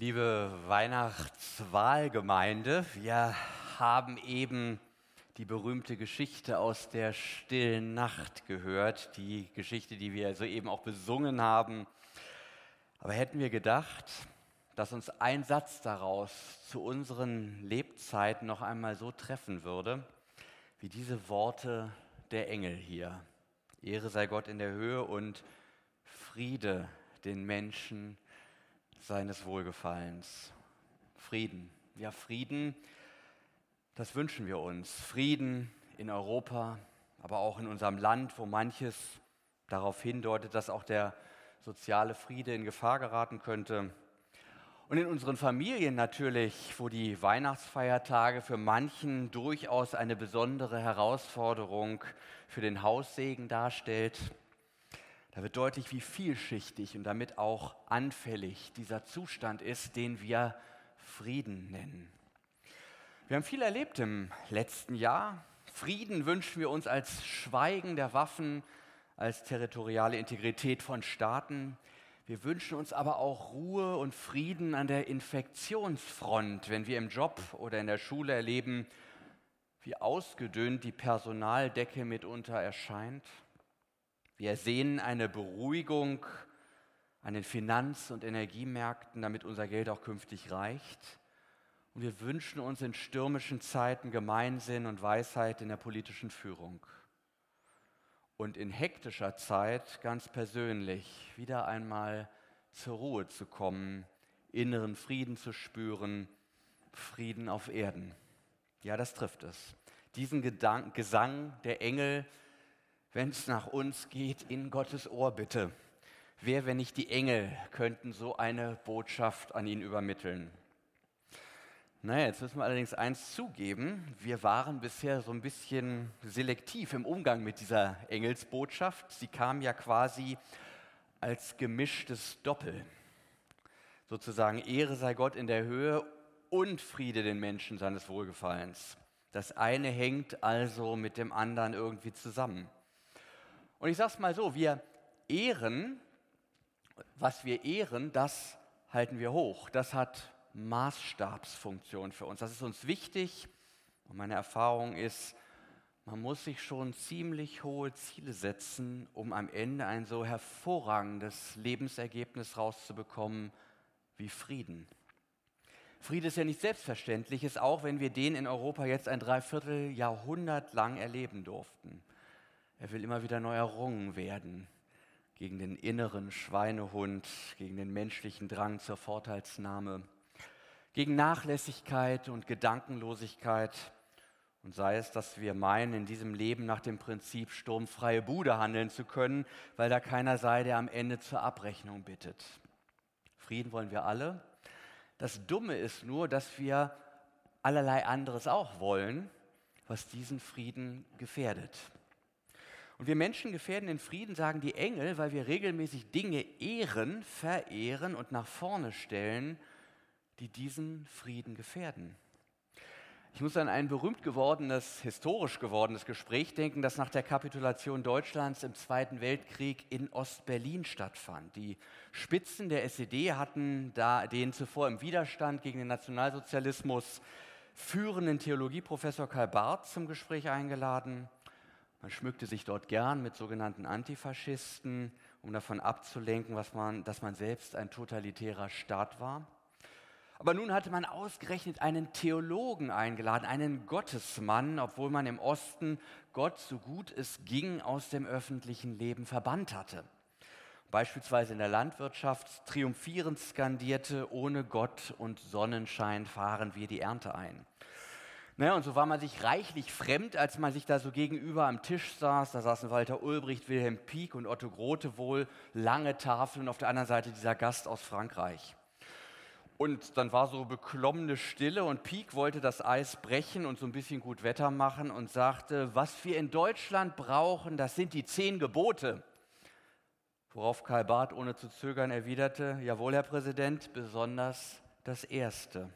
Liebe Weihnachtswahlgemeinde, wir haben eben die berühmte Geschichte aus der stillen Nacht gehört, die Geschichte, die wir soeben auch besungen haben. Aber hätten wir gedacht, dass uns ein Satz daraus zu unseren Lebzeiten noch einmal so treffen würde, wie diese Worte der Engel hier. Ehre sei Gott in der Höhe und Friede den Menschen seines Wohlgefallens. Frieden. Ja, Frieden, das wünschen wir uns. Frieden in Europa, aber auch in unserem Land, wo manches darauf hindeutet, dass auch der soziale Friede in Gefahr geraten könnte. Und in unseren Familien natürlich, wo die Weihnachtsfeiertage für manchen durchaus eine besondere Herausforderung für den Haussegen darstellt. Da wird deutlich, wie vielschichtig und damit auch anfällig dieser Zustand ist, den wir Frieden nennen. Wir haben viel erlebt im letzten Jahr. Frieden wünschen wir uns als Schweigen der Waffen, als territoriale Integrität von Staaten. Wir wünschen uns aber auch Ruhe und Frieden an der Infektionsfront, wenn wir im Job oder in der Schule erleben, wie ausgedünnt die Personaldecke mitunter erscheint. Wir sehen eine Beruhigung an den Finanz- und Energiemärkten, damit unser Geld auch künftig reicht. Und wir wünschen uns in stürmischen Zeiten Gemeinsinn und Weisheit in der politischen Führung und in hektischer Zeit ganz persönlich wieder einmal zur Ruhe zu kommen, inneren Frieden zu spüren, Frieden auf Erden. Ja, das trifft es. Diesen Gedank Gesang der Engel, wenn es nach uns geht, in Gottes Ohr bitte. Wer, wenn nicht die Engel, könnten so eine Botschaft an ihn übermitteln? Naja, jetzt müssen wir allerdings eins zugeben. Wir waren bisher so ein bisschen selektiv im Umgang mit dieser Engelsbotschaft. Sie kam ja quasi als gemischtes Doppel. Sozusagen Ehre sei Gott in der Höhe und Friede den Menschen seines Wohlgefallens. Das eine hängt also mit dem anderen irgendwie zusammen. Und ich sage es mal so, wir ehren, was wir ehren, das halten wir hoch. Das hat Maßstabsfunktion für uns. Das ist uns wichtig. Und meine Erfahrung ist, man muss sich schon ziemlich hohe Ziele setzen, um am Ende ein so hervorragendes Lebensergebnis rauszubekommen wie Frieden. Friede ist ja nicht selbstverständlich, ist auch wenn wir den in Europa jetzt ein Dreivierteljahrhundert lang erleben durften. Er will immer wieder neu errungen werden gegen den inneren Schweinehund, gegen den menschlichen Drang zur Vorteilsnahme gegen Nachlässigkeit und Gedankenlosigkeit. Und sei es, dass wir meinen, in diesem Leben nach dem Prinzip sturmfreie Bude handeln zu können, weil da keiner sei, der am Ende zur Abrechnung bittet. Frieden wollen wir alle. Das Dumme ist nur, dass wir allerlei anderes auch wollen, was diesen Frieden gefährdet. Und wir Menschen gefährden den Frieden, sagen die Engel, weil wir regelmäßig Dinge ehren, verehren und nach vorne stellen, die diesen Frieden gefährden. Ich muss an ein berühmt gewordenes, historisch gewordenes Gespräch denken, das nach der Kapitulation Deutschlands im Zweiten Weltkrieg in Ostberlin stattfand. Die Spitzen der SED hatten da den zuvor im Widerstand gegen den Nationalsozialismus führenden Theologieprofessor Karl Barth zum Gespräch eingeladen. Man schmückte sich dort gern mit sogenannten Antifaschisten, um davon abzulenken, man, dass man selbst ein totalitärer Staat war. Aber nun hatte man ausgerechnet einen Theologen eingeladen, einen Gottesmann, obwohl man im Osten Gott so gut es ging aus dem öffentlichen Leben verbannt hatte. Beispielsweise in der Landwirtschaft triumphierend skandierte, ohne Gott und Sonnenschein fahren wir die Ernte ein. Naja, und so war man sich reichlich fremd, als man sich da so gegenüber am Tisch saß. Da saßen Walter Ulbricht, Wilhelm Pieck und Otto Grote wohl, lange Tafeln und auf der anderen Seite dieser Gast aus Frankreich. Und dann war so beklommene Stille und Pieck wollte das Eis brechen und so ein bisschen gut Wetter machen und sagte, was wir in Deutschland brauchen, das sind die zehn Gebote. Worauf Karl Barth ohne zu zögern erwiderte, jawohl, Herr Präsident, besonders das Erste.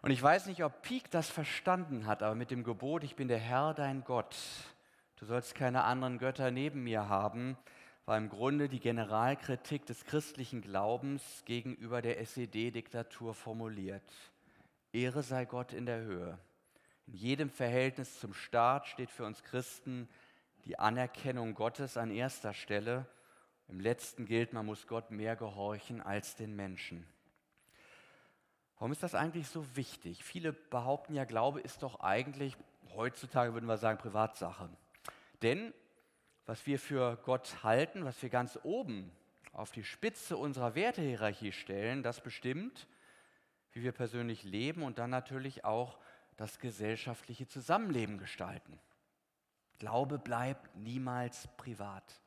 Und ich weiß nicht, ob Pieck das verstanden hat, aber mit dem Gebot, ich bin der Herr, dein Gott, du sollst keine anderen Götter neben mir haben, war im Grunde die Generalkritik des christlichen Glaubens gegenüber der SED-Diktatur formuliert. Ehre sei Gott in der Höhe. In jedem Verhältnis zum Staat steht für uns Christen die Anerkennung Gottes an erster Stelle. Im letzten gilt, man muss Gott mehr gehorchen als den Menschen. Warum ist das eigentlich so wichtig? Viele behaupten ja, Glaube ist doch eigentlich, heutzutage würden wir sagen, Privatsache. Denn was wir für Gott halten, was wir ganz oben auf die Spitze unserer Wertehierarchie stellen, das bestimmt, wie wir persönlich leben und dann natürlich auch das gesellschaftliche Zusammenleben gestalten. Glaube bleibt niemals privat.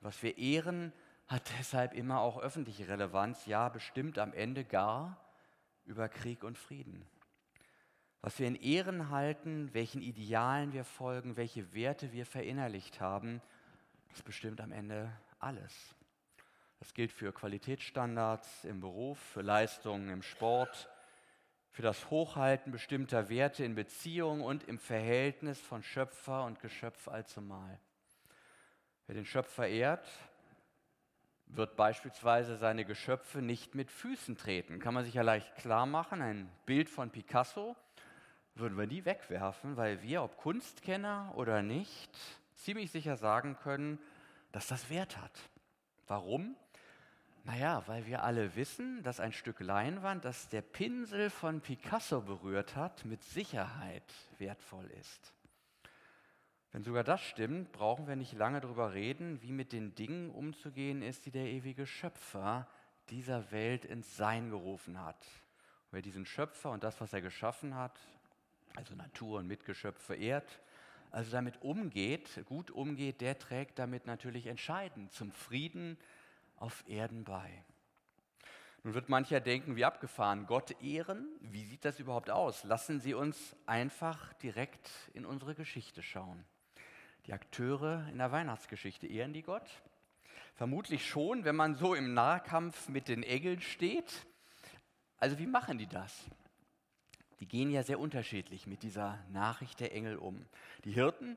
Was wir ehren, hat deshalb immer auch öffentliche Relevanz, ja bestimmt am Ende gar über Krieg und Frieden. Was wir in Ehren halten, welchen Idealen wir folgen, welche Werte wir verinnerlicht haben, das bestimmt am Ende alles. Das gilt für Qualitätsstandards im Beruf, für Leistungen im Sport, für das Hochhalten bestimmter Werte in Beziehung und im Verhältnis von Schöpfer und Geschöpf allzumal. Wer den Schöpfer ehrt, wird beispielsweise seine Geschöpfe nicht mit Füßen treten. Kann man sich ja leicht klar machen. Ein Bild von Picasso würden wir nie wegwerfen, weil wir, ob Kunstkenner oder nicht, ziemlich sicher sagen können, dass das Wert hat. Warum? Naja, weil wir alle wissen, dass ein Stück Leinwand, das der Pinsel von Picasso berührt hat, mit Sicherheit wertvoll ist. Wenn sogar das stimmt, brauchen wir nicht lange darüber reden, wie mit den Dingen umzugehen ist, die der ewige Schöpfer dieser Welt ins Sein gerufen hat. Und wer diesen Schöpfer und das, was er geschaffen hat, also Natur und Mitgeschöpfe ehrt, also damit umgeht, gut umgeht, der trägt damit natürlich entscheidend zum Frieden auf Erden bei. Nun wird mancher denken, wie abgefahren, Gott ehren, wie sieht das überhaupt aus? Lassen Sie uns einfach direkt in unsere Geschichte schauen. Die Akteure in der Weihnachtsgeschichte ehren die Gott? Vermutlich schon, wenn man so im Nahkampf mit den Engeln steht. Also wie machen die das? Die gehen ja sehr unterschiedlich mit dieser Nachricht der Engel um. Die Hirten,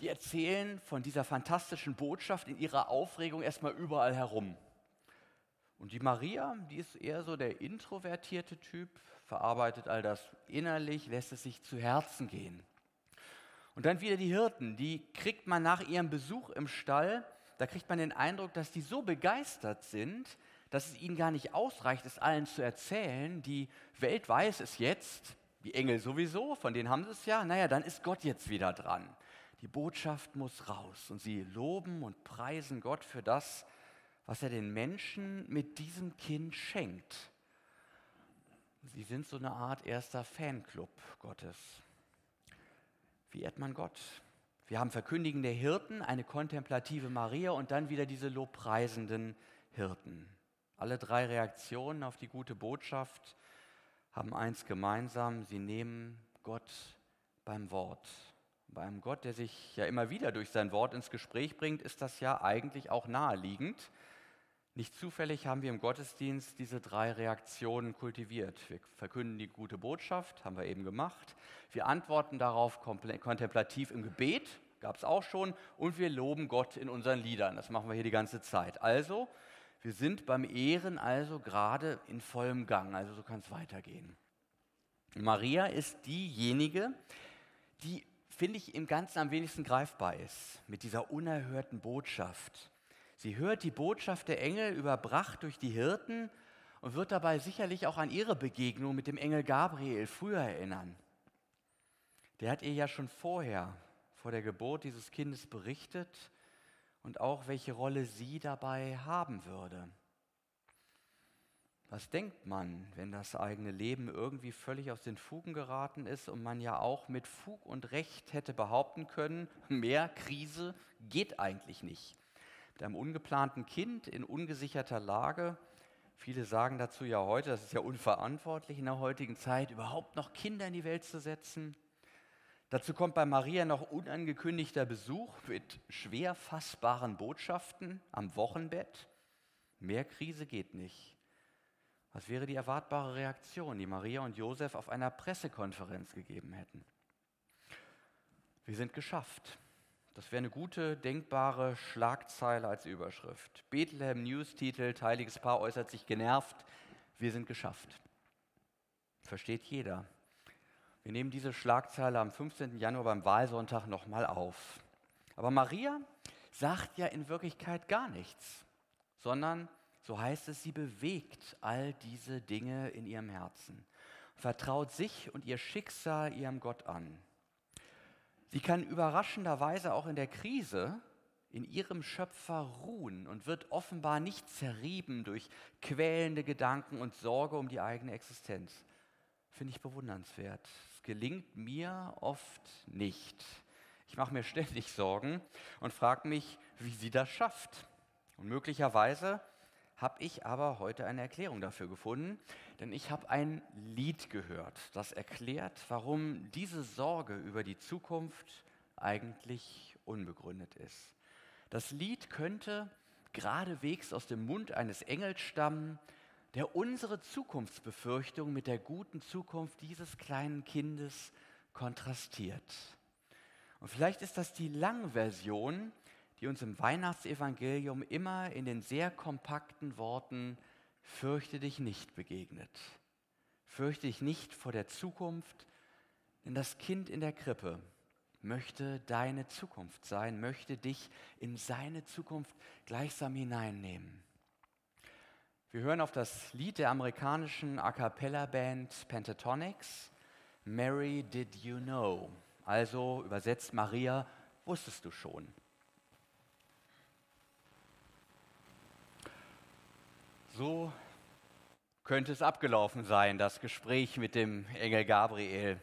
die erzählen von dieser fantastischen Botschaft in ihrer Aufregung erstmal überall herum. Und die Maria, die ist eher so der introvertierte Typ, verarbeitet all das innerlich, lässt es sich zu Herzen gehen. Und dann wieder die Hirten, die kriegt man nach ihrem Besuch im Stall, da kriegt man den Eindruck, dass die so begeistert sind, dass es ihnen gar nicht ausreicht, es allen zu erzählen. Die Welt weiß es jetzt, die Engel sowieso, von denen haben sie es ja. Naja, dann ist Gott jetzt wieder dran. Die Botschaft muss raus und sie loben und preisen Gott für das, was er den Menschen mit diesem Kind schenkt. Sie sind so eine Art erster Fanclub Gottes. Wie ehrt man Gott? Wir haben verkündigende Hirten, eine kontemplative Maria und dann wieder diese lobpreisenden Hirten. Alle drei Reaktionen auf die gute Botschaft haben eins gemeinsam, sie nehmen Gott beim Wort. Bei einem Gott, der sich ja immer wieder durch sein Wort ins Gespräch bringt, ist das ja eigentlich auch naheliegend. Nicht zufällig haben wir im Gottesdienst diese drei Reaktionen kultiviert. Wir verkünden die gute Botschaft, haben wir eben gemacht. Wir antworten darauf kontemplativ im Gebet, gab es auch schon. Und wir loben Gott in unseren Liedern. Das machen wir hier die ganze Zeit. Also, wir sind beim Ehren also gerade in vollem Gang. Also so kann es weitergehen. Maria ist diejenige, die, finde ich, im Ganzen am wenigsten greifbar ist mit dieser unerhörten Botschaft. Sie hört die Botschaft der Engel überbracht durch die Hirten und wird dabei sicherlich auch an ihre Begegnung mit dem Engel Gabriel früher erinnern. Der hat ihr ja schon vorher, vor der Geburt dieses Kindes berichtet und auch welche Rolle sie dabei haben würde. Was denkt man, wenn das eigene Leben irgendwie völlig aus den Fugen geraten ist und man ja auch mit Fug und Recht hätte behaupten können, mehr Krise geht eigentlich nicht mit einem ungeplanten Kind in ungesicherter Lage. Viele sagen dazu ja heute, das ist ja unverantwortlich in der heutigen Zeit, überhaupt noch Kinder in die Welt zu setzen. Dazu kommt bei Maria noch unangekündigter Besuch mit schwer fassbaren Botschaften am Wochenbett. Mehr Krise geht nicht. Was wäre die erwartbare Reaktion, die Maria und Josef auf einer Pressekonferenz gegeben hätten? Wir sind geschafft. Das wäre eine gute, denkbare Schlagzeile als Überschrift. Bethlehem News titelt, Heiliges Paar äußert sich genervt, wir sind geschafft. Versteht jeder. Wir nehmen diese Schlagzeile am 15. Januar beim Wahlsonntag nochmal auf. Aber Maria sagt ja in Wirklichkeit gar nichts, sondern, so heißt es, sie bewegt all diese Dinge in ihrem Herzen, vertraut sich und ihr Schicksal ihrem Gott an. Sie kann überraschenderweise auch in der Krise in ihrem Schöpfer ruhen und wird offenbar nicht zerrieben durch quälende Gedanken und Sorge um die eigene Existenz. Finde ich bewundernswert. Es gelingt mir oft nicht. Ich mache mir ständig Sorgen und frage mich, wie sie das schafft. Und möglicherweise habe ich aber heute eine Erklärung dafür gefunden, denn ich habe ein Lied gehört, das erklärt, warum diese Sorge über die Zukunft eigentlich unbegründet ist. Das Lied könnte geradewegs aus dem Mund eines Engels stammen, der unsere Zukunftsbefürchtung mit der guten Zukunft dieses kleinen Kindes kontrastiert. Und vielleicht ist das die Langversion die uns im Weihnachtsevangelium immer in den sehr kompakten Worten Fürchte dich nicht begegnet. Fürchte dich nicht vor der Zukunft, denn das Kind in der Krippe möchte deine Zukunft sein, möchte dich in seine Zukunft gleichsam hineinnehmen. Wir hören auf das Lied der amerikanischen A cappella Band Pentatonics, Mary Did You Know? Also übersetzt Maria, wusstest du schon. So könnte es abgelaufen sein, das Gespräch mit dem Engel Gabriel.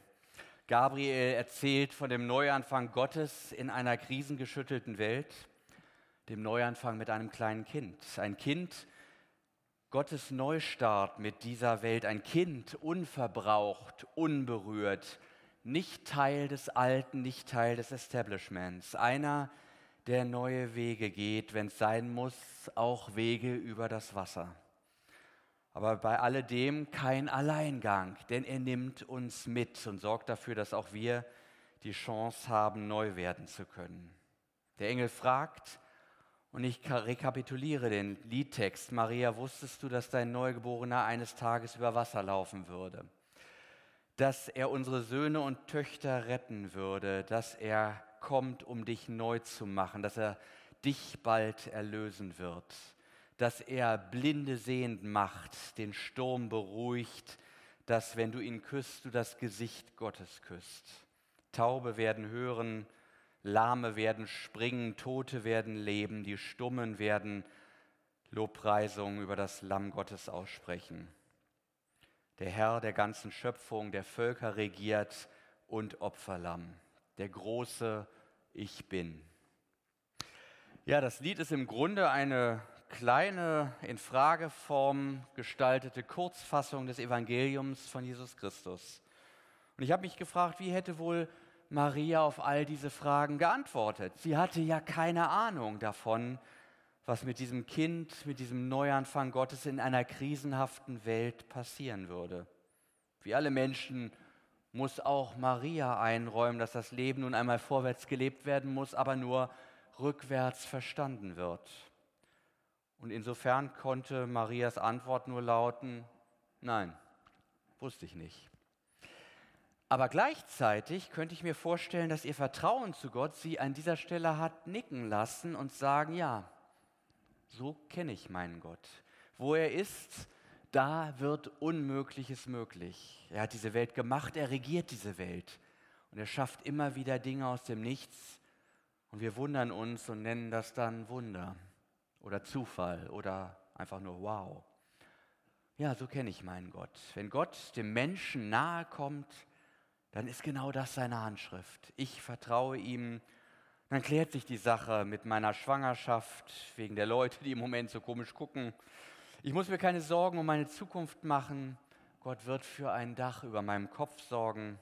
Gabriel erzählt von dem Neuanfang Gottes in einer krisengeschüttelten Welt, dem Neuanfang mit einem kleinen Kind. Ein Kind, Gottes Neustart mit dieser Welt, ein Kind unverbraucht, unberührt, nicht Teil des Alten, nicht Teil des Establishments, einer, der neue Wege geht, wenn es sein muss, auch Wege über das Wasser. Aber bei alledem kein Alleingang, denn er nimmt uns mit und sorgt dafür, dass auch wir die Chance haben, neu werden zu können. Der Engel fragt, und ich rekapituliere den Liedtext, Maria, wusstest du, dass dein Neugeborener eines Tages über Wasser laufen würde? Dass er unsere Söhne und Töchter retten würde, dass er kommt, um dich neu zu machen, dass er dich bald erlösen wird, dass er Blinde sehend macht, den Sturm beruhigt, dass wenn du ihn küsst, du das Gesicht Gottes küsst. Taube werden hören, Lahme werden springen, Tote werden leben, die Stummen werden Lobpreisungen über das Lamm Gottes aussprechen. Der Herr der ganzen Schöpfung, der Völker regiert und Opferlamm der große Ich bin. Ja, das Lied ist im Grunde eine kleine, in Frageform gestaltete Kurzfassung des Evangeliums von Jesus Christus. Und ich habe mich gefragt, wie hätte wohl Maria auf all diese Fragen geantwortet? Sie hatte ja keine Ahnung davon, was mit diesem Kind, mit diesem Neuanfang Gottes in einer krisenhaften Welt passieren würde. Wie alle Menschen muss auch Maria einräumen, dass das Leben nun einmal vorwärts gelebt werden muss, aber nur rückwärts verstanden wird. Und insofern konnte Marias Antwort nur lauten, nein, wusste ich nicht. Aber gleichzeitig könnte ich mir vorstellen, dass ihr Vertrauen zu Gott sie an dieser Stelle hat nicken lassen und sagen, ja, so kenne ich meinen Gott. Wo er ist, da wird Unmögliches möglich. Er hat diese Welt gemacht, er regiert diese Welt. Und er schafft immer wieder Dinge aus dem Nichts. Und wir wundern uns und nennen das dann Wunder oder Zufall oder einfach nur Wow. Ja, so kenne ich meinen Gott. Wenn Gott dem Menschen nahe kommt, dann ist genau das seine Handschrift. Ich vertraue ihm. Dann klärt sich die Sache mit meiner Schwangerschaft wegen der Leute, die im Moment so komisch gucken. Ich muss mir keine Sorgen um meine Zukunft machen. Gott wird für ein Dach über meinem Kopf sorgen.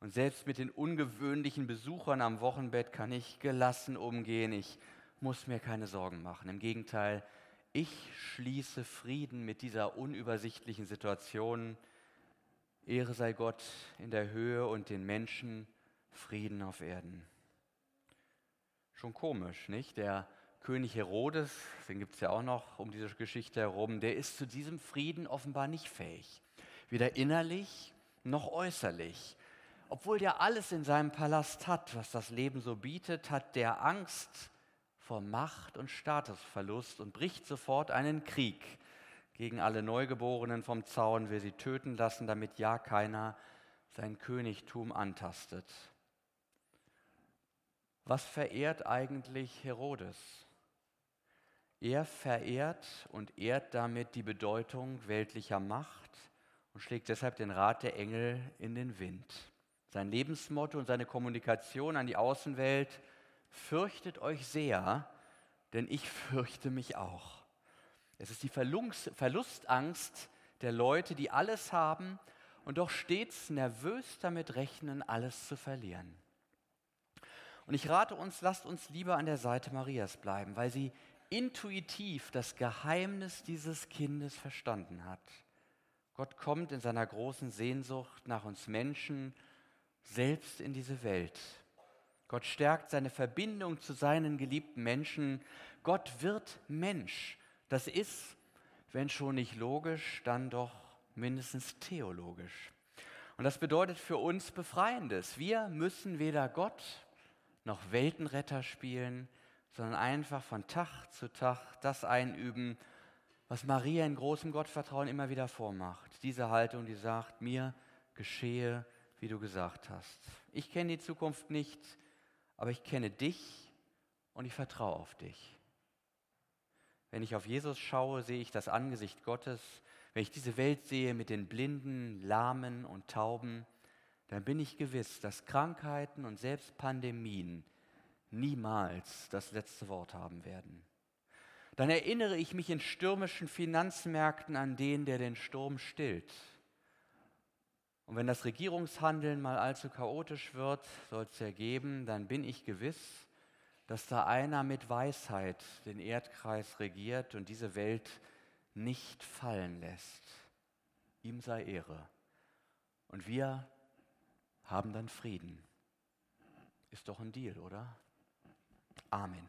Und selbst mit den ungewöhnlichen Besuchern am Wochenbett kann ich gelassen umgehen. Ich muss mir keine Sorgen machen. Im Gegenteil, ich schließe Frieden mit dieser unübersichtlichen Situation. Ehre sei Gott in der Höhe und den Menschen Frieden auf Erden. Schon komisch, nicht? Der König Herodes, den gibt es ja auch noch um diese Geschichte herum, der ist zu diesem Frieden offenbar nicht fähig. Weder innerlich noch äußerlich. Obwohl der alles in seinem Palast hat, was das Leben so bietet, hat der Angst vor Macht und Statusverlust und bricht sofort einen Krieg gegen alle Neugeborenen vom Zaun, will sie töten lassen, damit ja keiner sein Königtum antastet. Was verehrt eigentlich Herodes? Er verehrt und ehrt damit die Bedeutung weltlicher Macht und schlägt deshalb den Rat der Engel in den Wind. Sein Lebensmotto und seine Kommunikation an die Außenwelt, fürchtet euch sehr, denn ich fürchte mich auch. Es ist die Verlustangst der Leute, die alles haben und doch stets nervös damit rechnen, alles zu verlieren. Und ich rate uns, lasst uns lieber an der Seite Marias bleiben, weil sie intuitiv das Geheimnis dieses Kindes verstanden hat. Gott kommt in seiner großen Sehnsucht nach uns Menschen selbst in diese Welt. Gott stärkt seine Verbindung zu seinen geliebten Menschen. Gott wird Mensch. Das ist, wenn schon nicht logisch, dann doch mindestens theologisch. Und das bedeutet für uns Befreiendes. Wir müssen weder Gott noch Weltenretter spielen, sondern einfach von Tag zu Tag das einüben, was Maria in großem Gottvertrauen immer wieder vormacht. Diese Haltung, die sagt, mir geschehe, wie du gesagt hast. Ich kenne die Zukunft nicht, aber ich kenne dich und ich vertraue auf dich. Wenn ich auf Jesus schaue, sehe ich das Angesicht Gottes. Wenn ich diese Welt sehe mit den Blinden, Lahmen und Tauben, dann bin ich gewiss, dass Krankheiten und selbst Pandemien niemals das letzte Wort haben werden. Dann erinnere ich mich in stürmischen Finanzmärkten an den, der den Sturm stillt. Und wenn das Regierungshandeln mal allzu chaotisch wird, soll es ja geben, dann bin ich gewiss, dass da einer mit Weisheit den Erdkreis regiert und diese Welt nicht fallen lässt. Ihm sei Ehre. Und wir haben dann Frieden. Ist doch ein Deal, oder? Amen.